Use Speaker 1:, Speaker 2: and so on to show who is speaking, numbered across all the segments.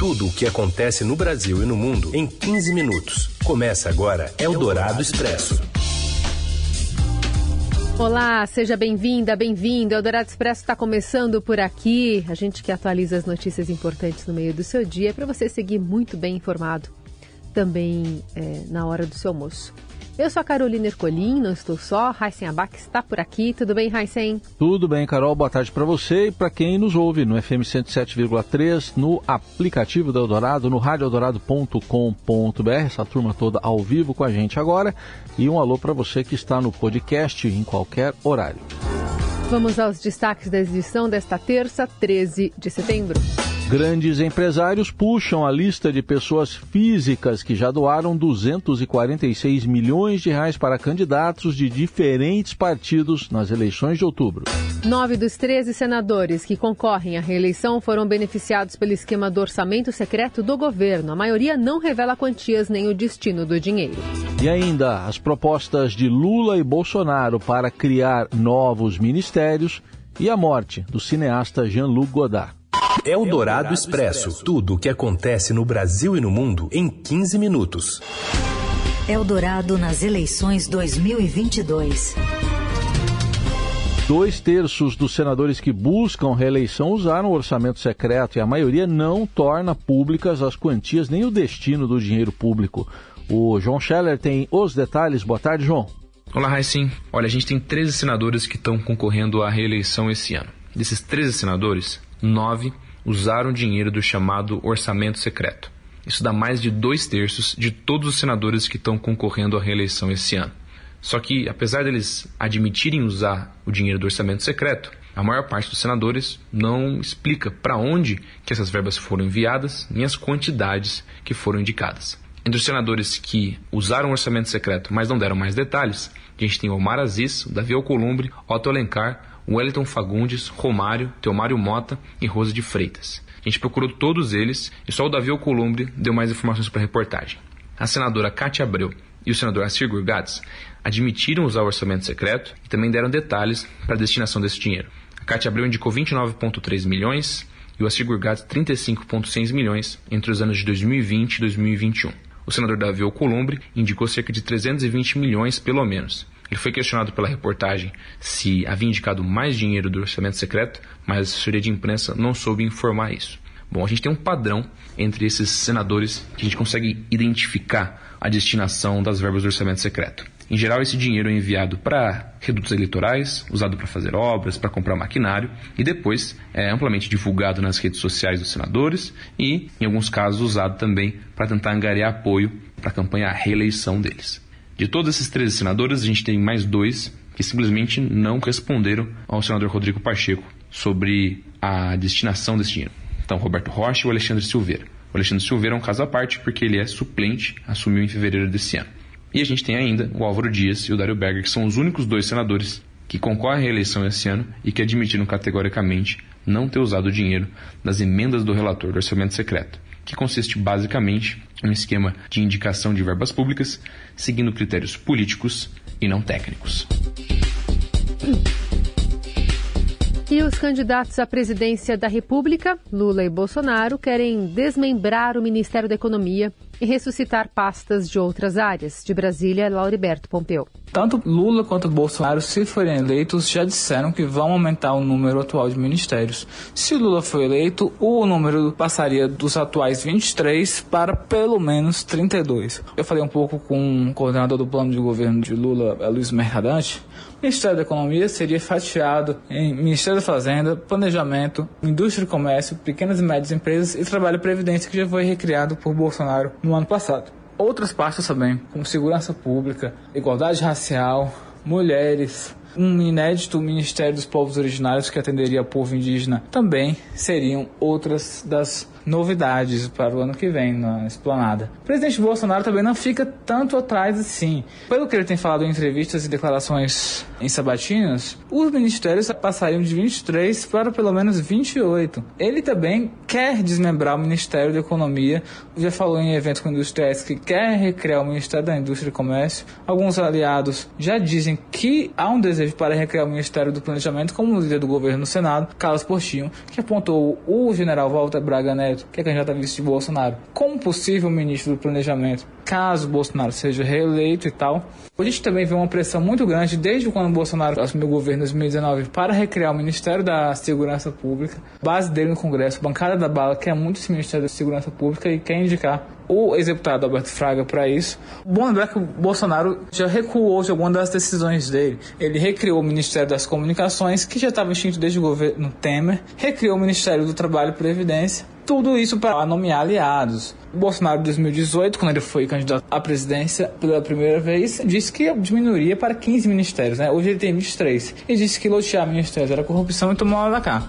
Speaker 1: Tudo o que acontece no Brasil e no mundo em 15 minutos. Começa agora Eldorado Expresso.
Speaker 2: Olá, seja bem-vinda, bem-vindo. Eldorado Expresso está começando por aqui. A gente que atualiza as notícias importantes no meio do seu dia para você seguir muito bem informado também é, na hora do seu almoço. Eu sou a Carolina Ercolim, não estou só. Raíssen Abac está por aqui. Tudo bem, Raíssen?
Speaker 3: Tudo bem, Carol. Boa tarde para você e para quem nos ouve no FM 107,3, no aplicativo da Eldorado, no radioeldorado.com.br. Essa turma toda ao vivo com a gente agora. E um alô para você que está no podcast em qualquer horário.
Speaker 2: Vamos aos destaques da edição desta terça, 13 de setembro.
Speaker 3: Grandes empresários puxam a lista de pessoas físicas que já doaram 246 milhões de reais para candidatos de diferentes partidos nas eleições de outubro.
Speaker 2: Nove dos 13 senadores que concorrem à reeleição foram beneficiados pelo esquema do orçamento secreto do governo. A maioria não revela quantias nem o destino do dinheiro.
Speaker 3: E ainda as propostas de Lula e Bolsonaro para criar novos ministérios e a morte do cineasta Jean-Luc Godard.
Speaker 1: Eldorado Expresso. Tudo o que acontece no Brasil e no mundo em 15 minutos.
Speaker 4: Eldorado nas eleições 2022.
Speaker 3: Dois terços dos senadores que buscam reeleição usaram o orçamento secreto e a maioria não torna públicas as quantias nem o destino do dinheiro público. O João Scheller tem os detalhes. Boa tarde, João.
Speaker 5: Olá, Raicim. Olha, a gente tem 13 senadores que estão concorrendo à reeleição esse ano. Desses 13 senadores, nove usaram dinheiro do chamado orçamento secreto. Isso dá mais de dois terços de todos os senadores que estão concorrendo à reeleição esse ano. Só que, apesar deles admitirem usar o dinheiro do orçamento secreto, a maior parte dos senadores não explica para onde que essas verbas foram enviadas nem as quantidades que foram indicadas. Entre os senadores que usaram o orçamento secreto, mas não deram mais detalhes, a gente tem Omar Aziz, Davi Alcolumbre, Otto Alencar, Wellington Fagundes, Romário, Teomário Mota e Rosa de Freitas. A gente procurou todos eles e só o Davi Alcolumbre deu mais informações para a reportagem. A senadora Cátia Abreu e o senador Assir Gurgatz admitiram usar o orçamento secreto e também deram detalhes para a destinação desse dinheiro. A Cátia Abreu indicou 29,3 milhões e o Assir Gurgatz 35,6 milhões entre os anos de 2020 e 2021. O senador Davi Alcolumbre indicou cerca de 320 milhões pelo menos. Ele foi questionado pela reportagem se havia indicado mais dinheiro do orçamento secreto, mas a assessoria de imprensa não soube informar isso. Bom, a gente tem um padrão entre esses senadores que a gente consegue identificar a destinação das verbas do orçamento secreto. Em geral, esse dinheiro é enviado para redutos eleitorais, usado para fazer obras, para comprar maquinário e depois é amplamente divulgado nas redes sociais dos senadores e, em alguns casos, usado também para tentar angariar apoio para a campanha à reeleição deles. De todos esses 13 senadores, a gente tem mais dois que simplesmente não responderam ao senador Rodrigo Pacheco sobre a destinação desse dinheiro. Então, Roberto Rocha e o Alexandre Silveira. O Alexandre Silveira é um caso à parte porque ele é suplente, assumiu em fevereiro desse ano. E a gente tem ainda o Álvaro Dias e o Dário Berger, que são os únicos dois senadores que concorrem à reeleição esse ano e que admitiram categoricamente não ter usado o dinheiro das emendas do relator do orçamento secreto que consiste basicamente em um esquema de indicação de verbas públicas, seguindo critérios políticos e não técnicos.
Speaker 2: E os candidatos à presidência da República, Lula e Bolsonaro, querem desmembrar o Ministério da Economia e ressuscitar pastas de outras áreas. De Brasília, Lauriberto Pompeu.
Speaker 6: Tanto Lula quanto Bolsonaro, se forem eleitos, já disseram que vão aumentar o número atual de ministérios. Se Lula for eleito, o número passaria dos atuais 23 para pelo menos 32. Eu falei um pouco com o coordenador do plano de governo de Lula, Luiz Mercadante. O Ministério da Economia seria fatiado em Ministério da Fazenda, Planejamento, Indústria e Comércio, Pequenas e Médias Empresas e Trabalho e Previdência, que já foi recriado por Bolsonaro no ano passado. Outras pastas também, como segurança pública, igualdade racial, mulheres, um inédito Ministério dos Povos Originários que atenderia povo indígena também seriam outras das novidades para o ano que vem na esplanada. O presidente Bolsonaro também não fica tanto atrás assim. Pelo que ele tem falado em entrevistas e declarações em sabatinas, os ministérios passariam de 23 para pelo menos 28. Ele também quer desmembrar o Ministério da Economia, já falou em eventos com industriais que quer recriar o Ministério da Indústria e Comércio. Alguns aliados já dizem que há um desejo para recriar o Ministério do Planejamento, como o líder do governo no Senado, Carlos Portinho, que apontou o general Walter Braga Neto Neto, que é candidato a vice de Bolsonaro, como possível ministro do Planejamento, caso Bolsonaro seja reeleito e tal. A gente também vê uma pressão muito grande desde quando Bolsonaro assumiu o governo em 2019 para recriar o Ministério da Segurança Pública. Base dele no Congresso, bancada da bala, quer muito esse Ministério da Segurança Pública e quer indicar o ex-deputado Alberto Fraga para isso. Bom lembrar que o Bolsonaro já recuou de algumas das decisões dele. Ele recriou o Ministério das Comunicações, que já estava extinto desde o governo Temer, recriou o Ministério do Trabalho e Previdência, tudo isso para nomear aliados. O Bolsonaro, em 2018, quando ele foi candidato à presidência pela primeira vez, disse que diminuiria para 15 ministérios. Né? Hoje ele tem 23. E disse que lotear ministérios era corrupção e tomou lá da cá.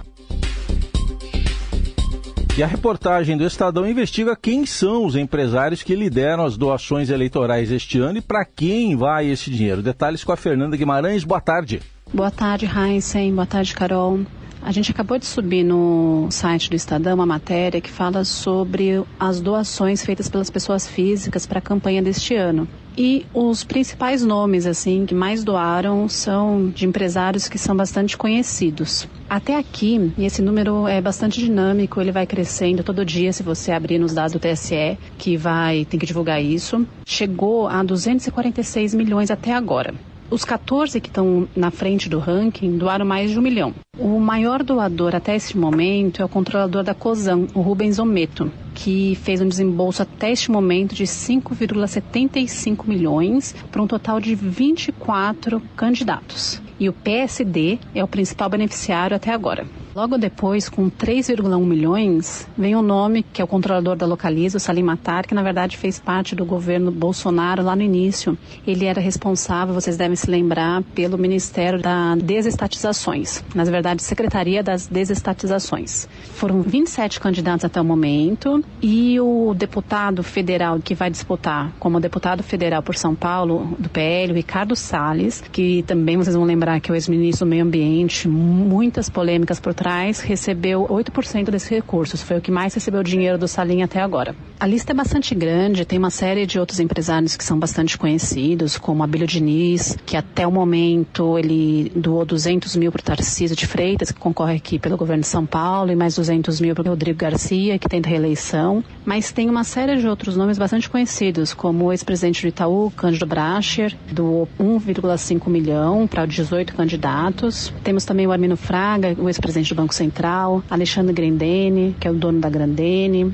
Speaker 3: E a reportagem do Estadão investiga quem são os empresários que lideram as doações eleitorais este ano e para quem vai esse dinheiro. Detalhes com a Fernanda Guimarães. Boa tarde.
Speaker 7: Boa tarde, Heisen. Boa tarde, Carol. A gente acabou de subir no site do Estadão uma matéria que fala sobre as doações feitas pelas pessoas físicas para a campanha deste ano. E os principais nomes assim que mais doaram são de empresários que são bastante conhecidos. Até aqui, e esse número é bastante dinâmico, ele vai crescendo todo dia se você abrir nos dados do TSE, que vai tem que divulgar isso. Chegou a 246 milhões até agora. Os 14 que estão na frente do ranking doaram mais de um milhão. O maior doador até esse momento é o controlador da COSAN, o Rubens Ometo, que fez um desembolso até este momento de 5,75 milhões para um total de 24 candidatos. E o PSD é o principal beneficiário até agora. Logo depois, com 3,1 milhões, vem o nome que é o controlador da Localiza, o Salim Matar, que na verdade fez parte do governo Bolsonaro lá no início. Ele era responsável, vocês devem se lembrar, pelo Ministério da Desestatizações, na verdade, Secretaria das Desestatizações. Foram 27 candidatos até o momento e o deputado federal que vai disputar como deputado federal por São Paulo, do PL, Ricardo Salles, que também vocês vão lembrar que é o ex-ministro do Meio Ambiente, muitas polêmicas por trás, recebeu 8% desses recursos. Foi o que mais recebeu dinheiro do Salim até agora. A lista é bastante grande, tem uma série de outros empresários que são bastante conhecidos, como Abílio Diniz, que até o momento ele doou 200 mil para o Tarcísio de Freitas, que concorre aqui pelo governo de São Paulo, e mais 200 mil para o Rodrigo Garcia, que tenta reeleição. Mas tem uma série de outros nomes bastante conhecidos, como o ex-presidente do Itaú, Cândido Bracher, doou 1,5 milhão para 18 candidatos. Temos também o Armino Fraga, o ex-presidente do Banco Central, Alexandre Grendene, que é o dono da Grandene.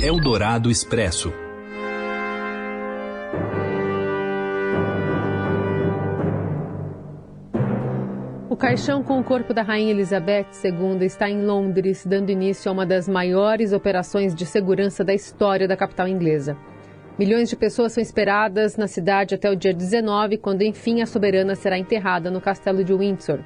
Speaker 1: Eldorado Expresso.
Speaker 2: O caixão com o corpo da Rainha Elizabeth II está em Londres, dando início a uma das maiores operações de segurança da história da capital inglesa. Milhões de pessoas são esperadas na cidade até o dia 19, quando enfim a soberana será enterrada no castelo de Windsor.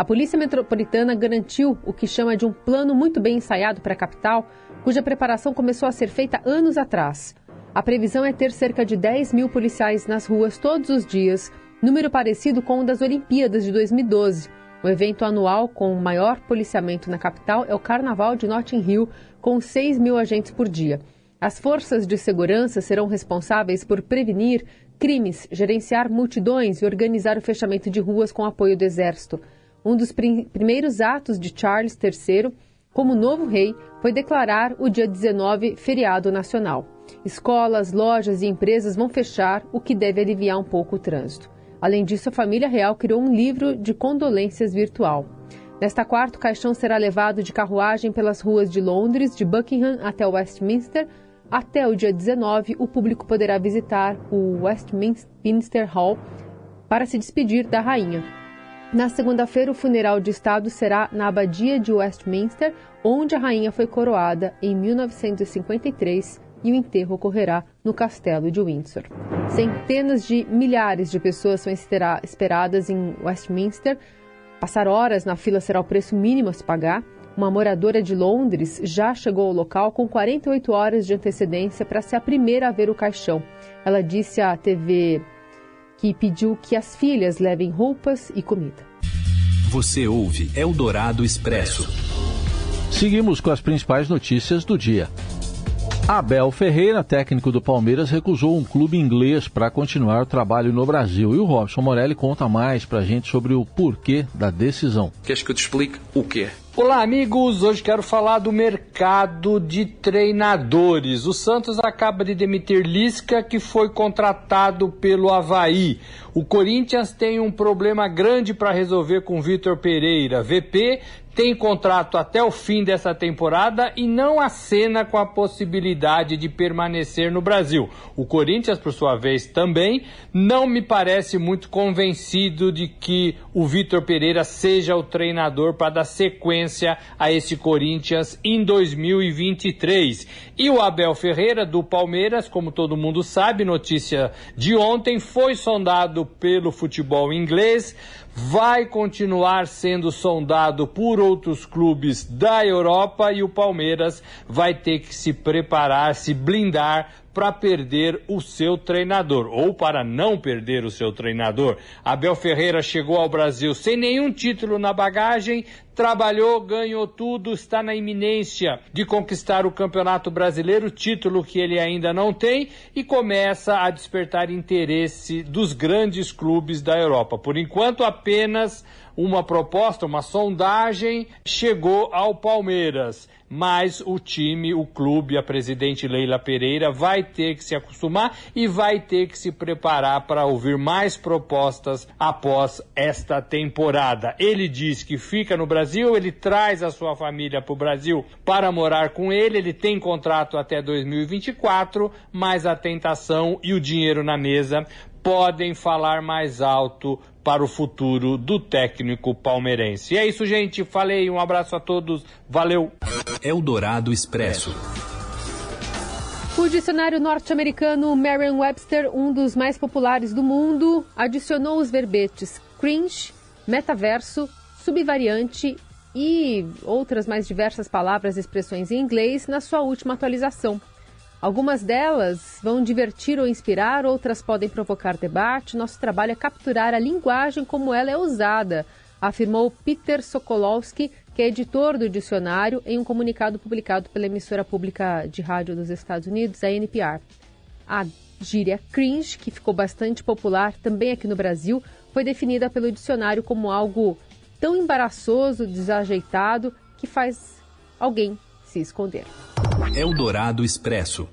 Speaker 2: A Polícia Metropolitana garantiu o que chama de um plano muito bem ensaiado para a capital, cuja preparação começou a ser feita anos atrás. A previsão é ter cerca de 10 mil policiais nas ruas todos os dias, número parecido com o das Olimpíadas de 2012. O evento anual com o maior policiamento na capital é o Carnaval de Notting Hill, com 6 mil agentes por dia. As forças de segurança serão responsáveis por prevenir crimes, gerenciar multidões e organizar o fechamento de ruas com apoio do Exército. Um dos prim primeiros atos de Charles III como novo rei foi declarar o dia 19 feriado nacional. Escolas, lojas e empresas vão fechar, o que deve aliviar um pouco o trânsito. Além disso, a família real criou um livro de condolências virtual. Nesta quarta, o caixão será levado de carruagem pelas ruas de Londres, de Buckingham até Westminster. Até o dia 19, o público poderá visitar o Westminster Hall para se despedir da rainha. Na segunda-feira, o funeral de Estado será na Abadia de Westminster, onde a rainha foi coroada em 1953 e o enterro ocorrerá no castelo de Windsor. Centenas de milhares de pessoas são esperadas em Westminster. Passar horas na fila será o preço mínimo a se pagar. Uma moradora de Londres já chegou ao local com 48 horas de antecedência para ser a primeira a ver o caixão. Ela disse à TV que pediu que as filhas levem roupas e comida.
Speaker 1: Você ouve Eldorado Expresso.
Speaker 3: Seguimos com as principais notícias do dia. Abel Ferreira, técnico do Palmeiras, recusou um clube inglês para continuar o trabalho no Brasil. E o Robson Morelli conta mais para a gente sobre o porquê da decisão.
Speaker 5: Queres que eu te explique o quê?
Speaker 8: Olá, amigos! Hoje quero falar do mercado de treinadores. O Santos acaba de demitir Lisca, que foi contratado pelo Havaí. O Corinthians tem um problema grande para resolver com Vitor Pereira. VP tem contrato até o fim dessa temporada e não acena com a possibilidade de permanecer no Brasil. O Corinthians, por sua vez, também não me parece muito convencido de que o Vitor Pereira seja o treinador para dar sequência a esse Corinthians em 2023. E o Abel Ferreira, do Palmeiras, como todo mundo sabe, notícia de ontem, foi sondado pelo futebol inglês vai continuar sendo sondado por outros clubes da Europa e o Palmeiras vai ter que se preparar, se blindar para perder o seu treinador ou para não perder o seu treinador. Abel Ferreira chegou ao Brasil sem nenhum título na bagagem, trabalhou, ganhou tudo, está na iminência de conquistar o Campeonato Brasileiro, título que ele ainda não tem, e começa a despertar interesse dos grandes clubes da Europa. Por enquanto, apenas uma proposta, uma sondagem chegou ao Palmeiras mas o time, o clube, a presidente Leila Pereira vai ter que se acostumar e vai ter que se preparar para ouvir mais propostas após esta temporada. Ele diz que fica no Brasil, ele traz a sua família para o Brasil para morar com ele, ele tem contrato até 2024, mas a tentação e o dinheiro na mesa podem falar mais alto para o futuro do técnico palmeirense. E é isso, gente. Falei, um abraço a todos. Valeu.
Speaker 1: Eldorado Expresso.
Speaker 2: O dicionário norte-americano Merriam-Webster, um dos mais populares do mundo, adicionou os verbetes cringe, metaverso, subvariante e outras mais diversas palavras e expressões em inglês na sua última atualização. Algumas delas vão divertir ou inspirar, outras podem provocar debate. Nosso trabalho é capturar a linguagem como ela é usada, afirmou Peter Sokolowski, que é editor do dicionário, em um comunicado publicado pela emissora pública de rádio dos Estados Unidos, a NPR. A gíria cringe, que ficou bastante popular também aqui no Brasil, foi definida pelo dicionário como algo tão embaraçoso, desajeitado, que faz alguém se esconder.
Speaker 1: Eldorado Expresso.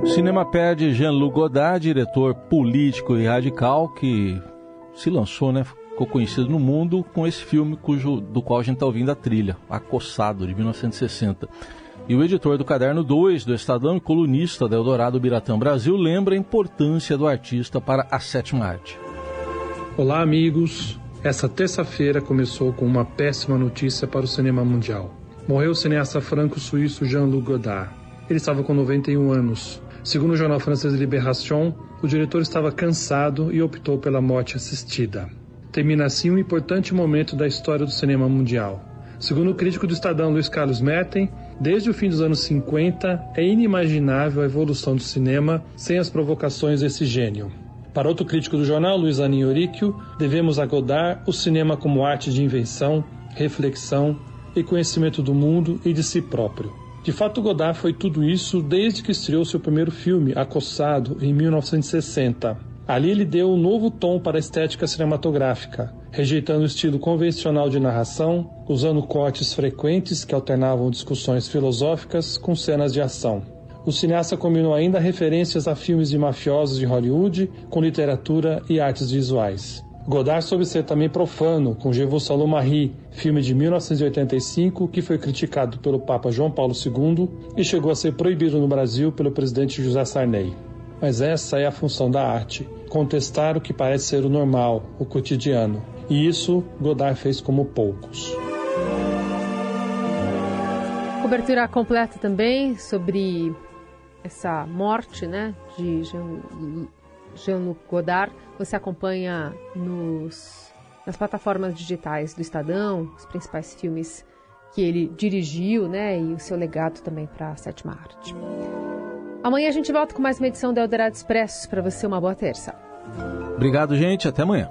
Speaker 3: O cinema pede Jean-Luc Godard, diretor político e radical, que se lançou, né? Ficou conhecido no mundo com esse filme cujo, do qual a gente está ouvindo a trilha, Acossado, de 1960. E o editor do Caderno 2 do Estadão e colunista da Eldorado Biratã Brasil lembra a importância do artista para a sétima arte.
Speaker 9: Olá, amigos. Essa terça-feira começou com uma péssima notícia para o cinema mundial. Morreu o cineasta franco-suíço Jean-Luc Godard. Ele estava com 91 anos. Segundo o jornal francês Libération, o diretor estava cansado e optou pela morte assistida. Termina assim um importante momento da história do cinema mundial. Segundo o crítico do Estadão Luiz Carlos Merten, desde o fim dos anos 50 é inimaginável a evolução do cinema sem as provocações desse gênio. Para outro crítico do jornal, Luiz Aninho Oríquio, devemos a Godard o cinema como arte de invenção, reflexão e conhecimento do mundo e de si próprio. De fato, Godard foi tudo isso desde que estreou seu primeiro filme, Acossado, em 1960. Ali ele deu um novo tom para a estética cinematográfica, rejeitando o estilo convencional de narração, usando cortes frequentes que alternavam discussões filosóficas com cenas de ação o cineasta combinou ainda referências a filmes de mafiosos de Hollywood com literatura e artes visuais. Godard soube ser também profano com Je vous Marie, filme de 1985 que foi criticado pelo Papa João Paulo II e chegou a ser proibido no Brasil pelo presidente José Sarney. Mas essa é a função da arte, contestar o que parece ser o normal, o cotidiano. E isso Godard fez como poucos.
Speaker 2: Cobertura completa também sobre essa morte né, de Jean-Luc Godard, você acompanha nos, nas plataformas digitais do Estadão, os principais filmes que ele dirigiu né, e o seu legado também para a sétima arte. Amanhã a gente volta com mais uma edição do Eldorado Expresso. Para você, uma boa terça.
Speaker 3: Obrigado, gente. Até amanhã.